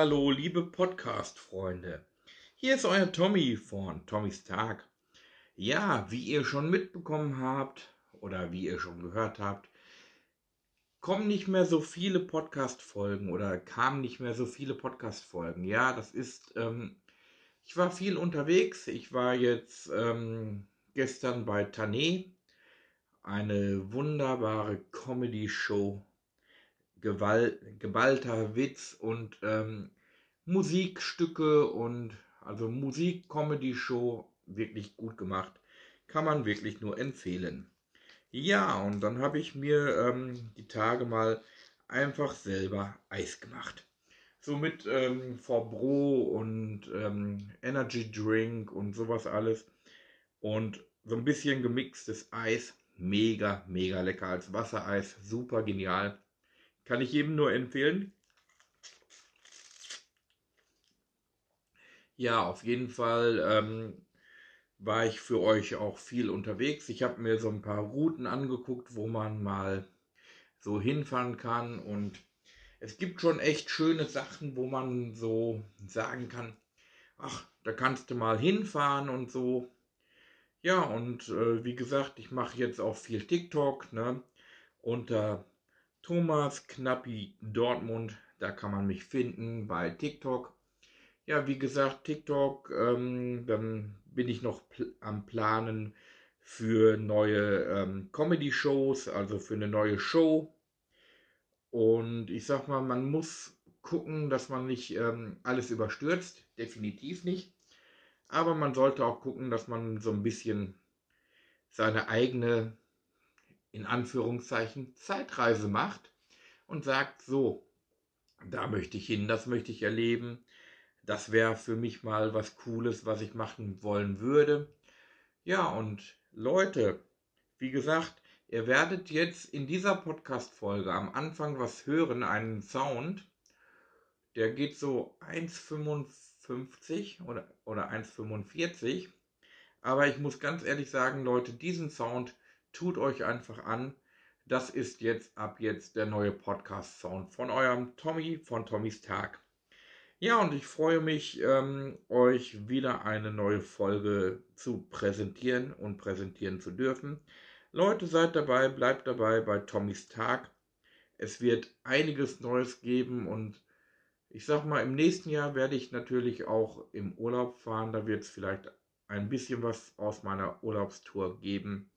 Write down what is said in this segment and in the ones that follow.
Hallo, liebe Podcast-Freunde. Hier ist euer Tommy von Tommys Tag. Ja, wie ihr schon mitbekommen habt oder wie ihr schon gehört habt, kommen nicht mehr so viele Podcast-Folgen oder kamen nicht mehr so viele Podcast-Folgen. Ja, das ist, ähm, ich war viel unterwegs. Ich war jetzt ähm, gestern bei Tané, eine wunderbare Comedy-Show Gewalt, geballter Witz und ähm, Musikstücke und also Musik-Comedy-Show wirklich gut gemacht. Kann man wirklich nur empfehlen. Ja, und dann habe ich mir ähm, die Tage mal einfach selber Eis gemacht. So mit ähm, Forbro und ähm, Energy Drink und sowas alles. Und so ein bisschen gemixtes Eis. Mega, mega lecker als Wassereis. Super genial. Kann ich jedem nur empfehlen. Ja, auf jeden Fall ähm, war ich für euch auch viel unterwegs. Ich habe mir so ein paar Routen angeguckt, wo man mal so hinfahren kann. Und es gibt schon echt schöne Sachen, wo man so sagen kann, ach, da kannst du mal hinfahren und so. Ja, und äh, wie gesagt, ich mache jetzt auch viel TikTok, ne? Unter Thomas Knappi Dortmund, da kann man mich finden bei TikTok. Ja, wie gesagt, TikTok, ähm, dann bin ich noch pl am Planen für neue ähm, Comedy-Shows, also für eine neue Show. Und ich sag mal, man muss gucken, dass man nicht ähm, alles überstürzt, definitiv nicht. Aber man sollte auch gucken, dass man so ein bisschen seine eigene in Anführungszeichen Zeitreise macht und sagt, so, da möchte ich hin, das möchte ich erleben, das wäre für mich mal was Cooles, was ich machen wollen würde. Ja, und Leute, wie gesagt, ihr werdet jetzt in dieser Podcast-Folge am Anfang was hören, einen Sound, der geht so 1,55 oder, oder 1,45. Aber ich muss ganz ehrlich sagen, Leute, diesen Sound tut euch einfach an. Das ist jetzt ab jetzt der neue Podcast-Sound von eurem Tommy von Tommys Tag. Ja, und ich freue mich, ähm, euch wieder eine neue Folge zu präsentieren und präsentieren zu dürfen. Leute, seid dabei, bleibt dabei bei Tommys Tag. Es wird einiges Neues geben und ich sag mal, im nächsten Jahr werde ich natürlich auch im Urlaub fahren. Da wird es vielleicht ein bisschen was aus meiner Urlaubstour geben.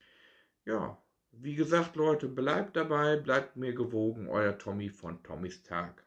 Ja, wie gesagt, Leute, bleibt dabei, bleibt mir gewogen, euer Tommy von Tommys Tag.